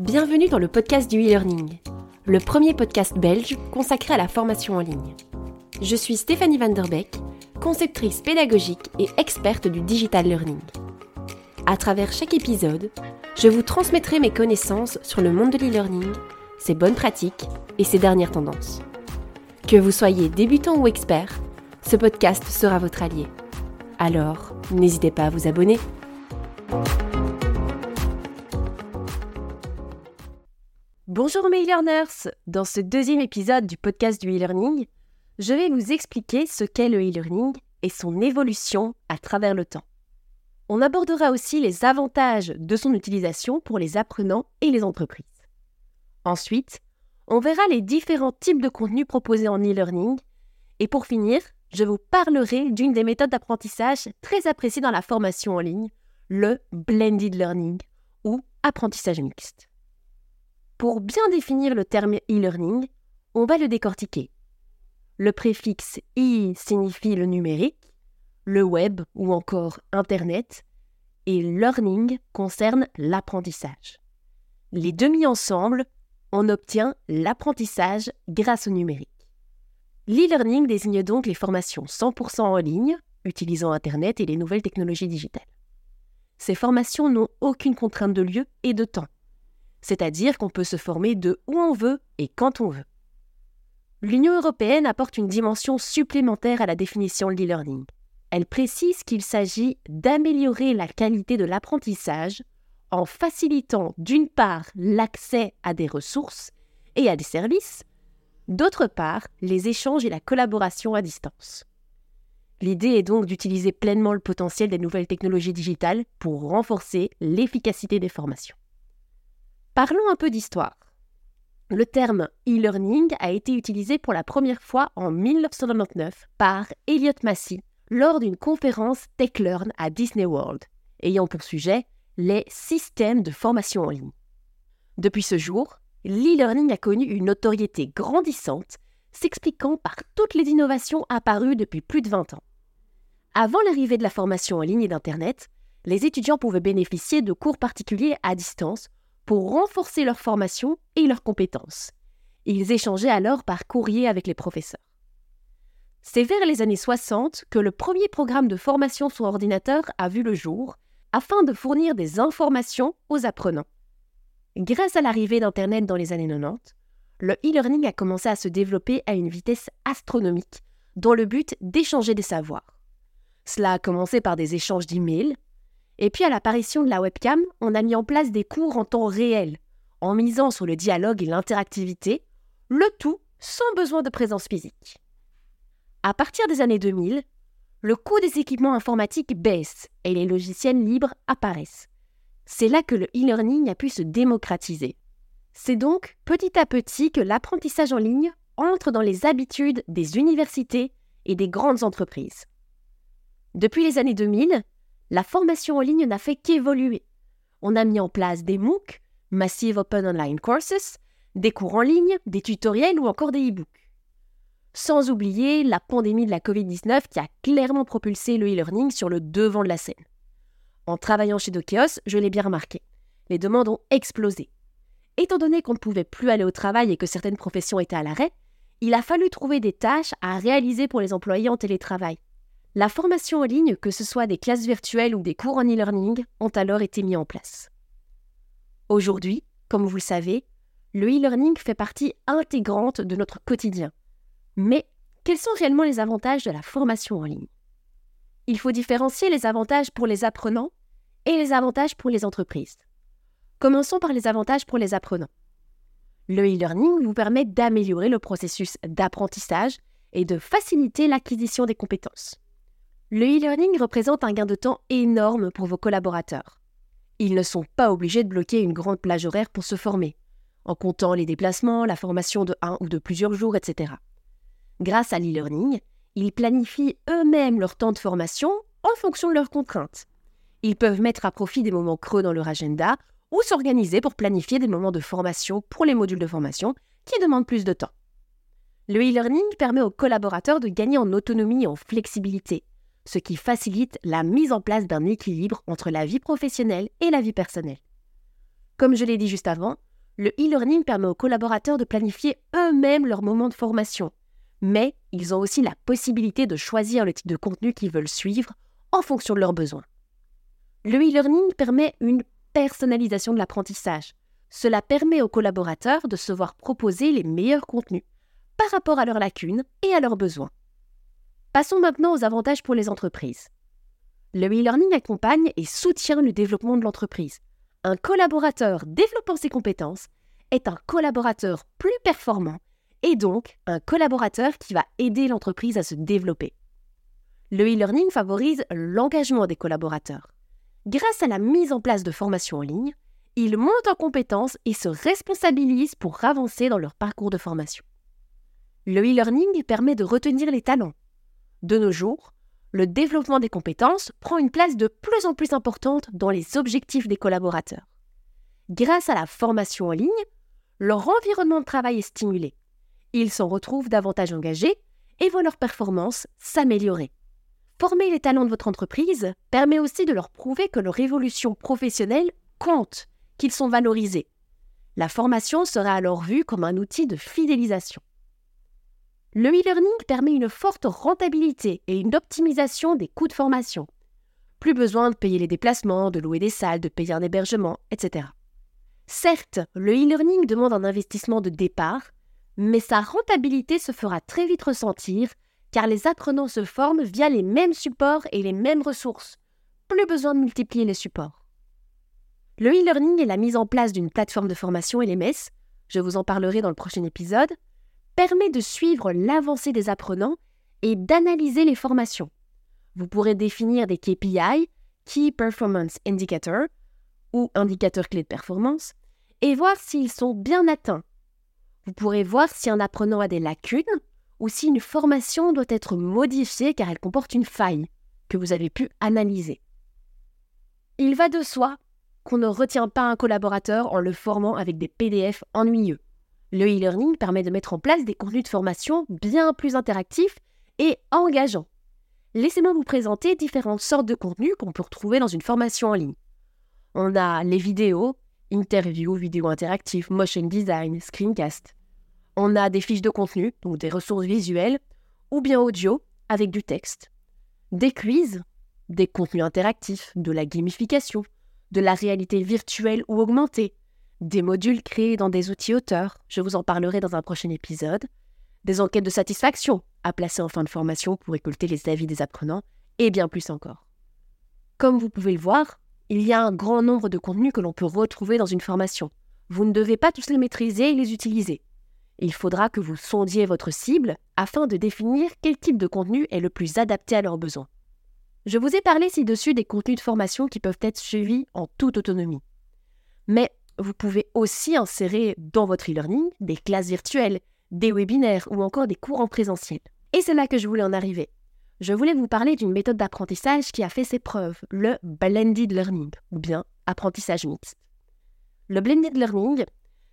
Bienvenue dans le podcast du e-learning, le premier podcast belge consacré à la formation en ligne. Je suis Stéphanie Van Der Beek, conceptrice pédagogique et experte du digital learning. À travers chaque épisode, je vous transmettrai mes connaissances sur le monde de l'e-learning, ses bonnes pratiques et ses dernières tendances. Que vous soyez débutant ou expert, ce podcast sera votre allié. Alors, n'hésitez pas à vous abonner. Bonjour mes e-learners Dans ce deuxième épisode du podcast du e-learning, je vais vous expliquer ce qu'est le e-learning et son évolution à travers le temps. On abordera aussi les avantages de son utilisation pour les apprenants et les entreprises. Ensuite, on verra les différents types de contenus proposés en e-learning. Et pour finir, je vous parlerai d'une des méthodes d'apprentissage très appréciées dans la formation en ligne, le blended learning ou apprentissage mixte. Pour bien définir le terme e-learning, on va le décortiquer. Le préfixe e signifie le numérique, le web ou encore Internet, et learning concerne l'apprentissage. Les deux mis ensemble, on obtient l'apprentissage grâce au numérique. L'e-learning désigne donc les formations 100% en ligne, utilisant Internet et les nouvelles technologies digitales. Ces formations n'ont aucune contrainte de lieu et de temps c'est-à-dire qu'on peut se former de où on veut et quand on veut. L'Union européenne apporte une dimension supplémentaire à la définition de l'e-learning. Elle précise qu'il s'agit d'améliorer la qualité de l'apprentissage en facilitant d'une part l'accès à des ressources et à des services, d'autre part les échanges et la collaboration à distance. L'idée est donc d'utiliser pleinement le potentiel des nouvelles technologies digitales pour renforcer l'efficacité des formations. Parlons un peu d'histoire. Le terme e-learning a été utilisé pour la première fois en 1999 par Elliot Massey lors d'une conférence TechLearn à Disney World, ayant pour sujet les systèmes de formation en ligne. Depuis ce jour, l'e-learning a connu une notoriété grandissante, s'expliquant par toutes les innovations apparues depuis plus de 20 ans. Avant l'arrivée de la formation en ligne et d'Internet, les étudiants pouvaient bénéficier de cours particuliers à distance pour renforcer leur formation et leurs compétences. Ils échangeaient alors par courrier avec les professeurs. C'est vers les années 60 que le premier programme de formation sur ordinateur a vu le jour, afin de fournir des informations aux apprenants. Grâce à l'arrivée d'Internet dans les années 90, le e-learning a commencé à se développer à une vitesse astronomique, dans le but d'échanger des savoirs. Cela a commencé par des échanges d'emails, et puis à l'apparition de la webcam, on a mis en place des cours en temps réel, en misant sur le dialogue et l'interactivité, le tout sans besoin de présence physique. À partir des années 2000, le coût des équipements informatiques baisse et les logiciels libres apparaissent. C'est là que le e-learning a pu se démocratiser. C'est donc petit à petit que l'apprentissage en ligne entre dans les habitudes des universités et des grandes entreprises. Depuis les années 2000, la formation en ligne n'a fait qu'évoluer. On a mis en place des MOOC, Massive Open Online Courses, des cours en ligne, des tutoriels ou encore des e-books. Sans oublier la pandémie de la Covid-19 qui a clairement propulsé le e-learning sur le devant de la scène. En travaillant chez Dokeos, je l'ai bien remarqué. Les demandes ont explosé. Étant donné qu'on ne pouvait plus aller au travail et que certaines professions étaient à l'arrêt, il a fallu trouver des tâches à réaliser pour les employés en télétravail. La formation en ligne, que ce soit des classes virtuelles ou des cours en e-learning, ont alors été mis en place. Aujourd'hui, comme vous le savez, le e-learning fait partie intégrante de notre quotidien. Mais quels sont réellement les avantages de la formation en ligne? Il faut différencier les avantages pour les apprenants et les avantages pour les entreprises. Commençons par les avantages pour les apprenants. Le e-learning vous permet d'améliorer le processus d'apprentissage et de faciliter l'acquisition des compétences. Le e-learning représente un gain de temps énorme pour vos collaborateurs. Ils ne sont pas obligés de bloquer une grande plage horaire pour se former, en comptant les déplacements, la formation de un ou de plusieurs jours, etc. Grâce à l'e-learning, ils planifient eux-mêmes leur temps de formation en fonction de leurs contraintes. Ils peuvent mettre à profit des moments creux dans leur agenda ou s'organiser pour planifier des moments de formation pour les modules de formation qui demandent plus de temps. Le e-learning permet aux collaborateurs de gagner en autonomie et en flexibilité, ce qui facilite la mise en place d'un équilibre entre la vie professionnelle et la vie personnelle. Comme je l'ai dit juste avant, Le e-learning permet aux collaborateurs de planifier eux-mêmes leur moment de formation, mais ils ont aussi la possibilité de choisir le type de contenu qu'ils veulent suivre en fonction de leurs besoins. Le e-learning permet une personnalisation de l'apprentissage. Cela permet aux collaborateurs de se voir proposer les meilleurs contenus par rapport à leurs lacunes et à leurs besoins. Passons maintenant aux avantages pour les entreprises. Le e-learning accompagne et soutient le développement de l'entreprise. Un collaborateur développant ses compétences est un collaborateur plus performant et donc un collaborateur qui va aider l'entreprise à se développer. Le e-learning favorise l'engagement des collaborateurs. Grâce à la mise en place de formations en ligne, ils montent en compétences et se responsabilisent pour avancer dans leur parcours de formation. Le e-learning permet de retenir les talents. De nos jours, le développement des compétences prend une place de plus en plus importante dans les objectifs des collaborateurs. Grâce à la formation en ligne, leur environnement de travail est stimulé. Ils s'en retrouvent davantage engagés et voient leur performance s'améliorer. Former les talents de votre entreprise permet aussi de leur prouver que leur évolution professionnelle compte, qu'ils sont valorisés. La formation sera alors vue comme un outil de fidélisation. Le e-learning permet une forte rentabilité et une optimisation des coûts de formation. Plus besoin de payer les déplacements, de louer des salles, de payer un hébergement, etc. Certes, le e-learning demande un investissement de départ, mais sa rentabilité se fera très vite ressentir car les apprenants se forment via les mêmes supports et les mêmes ressources. Plus besoin de multiplier les supports. Le e-learning est la mise en place d'une plateforme de formation LMS, je vous en parlerai dans le prochain épisode, permet de suivre l'avancée des apprenants et d'analyser les formations. Vous pourrez définir des KPI, Key Performance Indicator, ou indicateurs clés de performance, et voir s'ils sont bien atteints. Vous pourrez voir si un apprenant a des lacunes ou si une formation doit être modifiée car elle comporte une faille que vous avez pu analyser. Il va de soi qu'on ne retient pas un collaborateur en le formant avec des PDF ennuyeux. Le e-learning permet de mettre en place des contenus de formation bien plus interactifs et engageants. Laissez-moi vous présenter différentes sortes de contenus qu'on peut retrouver dans une formation en ligne. On a les vidéos, interviews, vidéos interactives, motion design, screencast. On a des fiches de contenu, donc des ressources visuelles, ou bien audio, avec du texte. Des quiz, des contenus interactifs, de la gamification, de la réalité virtuelle ou augmentée, des modules créés dans des outils auteurs, je vous en parlerai dans un prochain épisode, des enquêtes de satisfaction à placer en fin de formation pour récolter les avis des apprenants, et bien plus encore. Comme vous pouvez le voir, il y a un grand nombre de contenus que l'on peut retrouver dans une formation. Vous ne devez pas tous les maîtriser et les utiliser. Il faudra que vous sondiez votre cible afin de définir quel type de contenu est le plus adapté à leurs besoins. Je vous ai parlé ci-dessus des contenus de formation qui peuvent être suivis en toute autonomie. Mais vous pouvez aussi insérer dans votre e-learning des classes virtuelles, des webinaires ou encore des cours en présentiel. Et c'est là que je voulais en arriver. Je voulais vous parler d'une méthode d'apprentissage qui a fait ses preuves, le blended learning, ou bien apprentissage mixte. Le blended learning,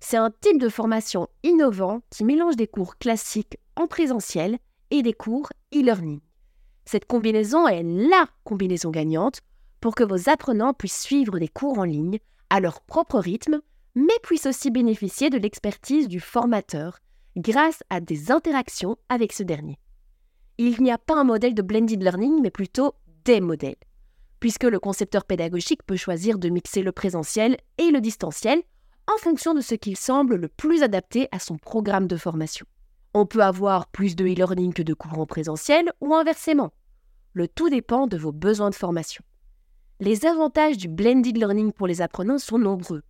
c'est un type de formation innovant qui mélange des cours classiques en présentiel et des cours e-learning. Cette combinaison est LA combinaison gagnante pour que vos apprenants puissent suivre des cours en ligne à leur propre rythme, mais puissent aussi bénéficier de l'expertise du formateur grâce à des interactions avec ce dernier. Il n'y a pas un modèle de blended learning, mais plutôt des modèles, puisque le concepteur pédagogique peut choisir de mixer le présentiel et le distanciel en fonction de ce qu'il semble le plus adapté à son programme de formation. On peut avoir plus de e-learning que de cours en présentiel ou inversement. Le tout dépend de vos besoins de formation. Les avantages du blended learning pour les apprenants sont nombreux.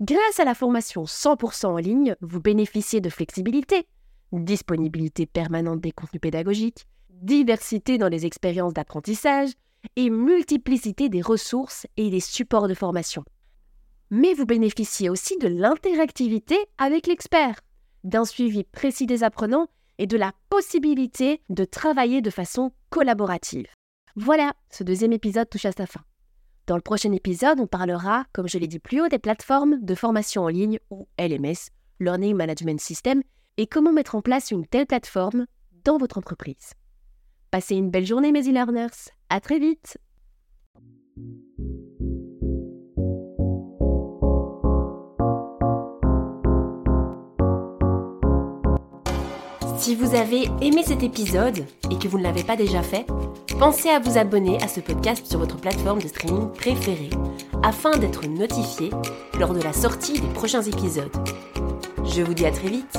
Grâce à la formation 100% en ligne, vous bénéficiez de flexibilité, disponibilité permanente des contenus pédagogiques, diversité dans les expériences d'apprentissage et multiplicité des ressources et des supports de formation. Mais vous bénéficiez aussi de l'interactivité avec l'expert, d'un suivi précis des apprenants et de la possibilité de travailler de façon collaborative. Voilà, ce deuxième épisode touche à sa fin. Dans le prochain épisode, on parlera, comme je l'ai dit plus haut, des plateformes de formation en ligne ou LMS, Learning Management System, et comment mettre en place une telle plateforme dans votre entreprise. Passez une belle journée, mes e-learners. À très vite! Si vous avez aimé cet épisode et que vous ne l'avez pas déjà fait, pensez à vous abonner à ce podcast sur votre plateforme de streaming préférée afin d'être notifié lors de la sortie des prochains épisodes. Je vous dis à très vite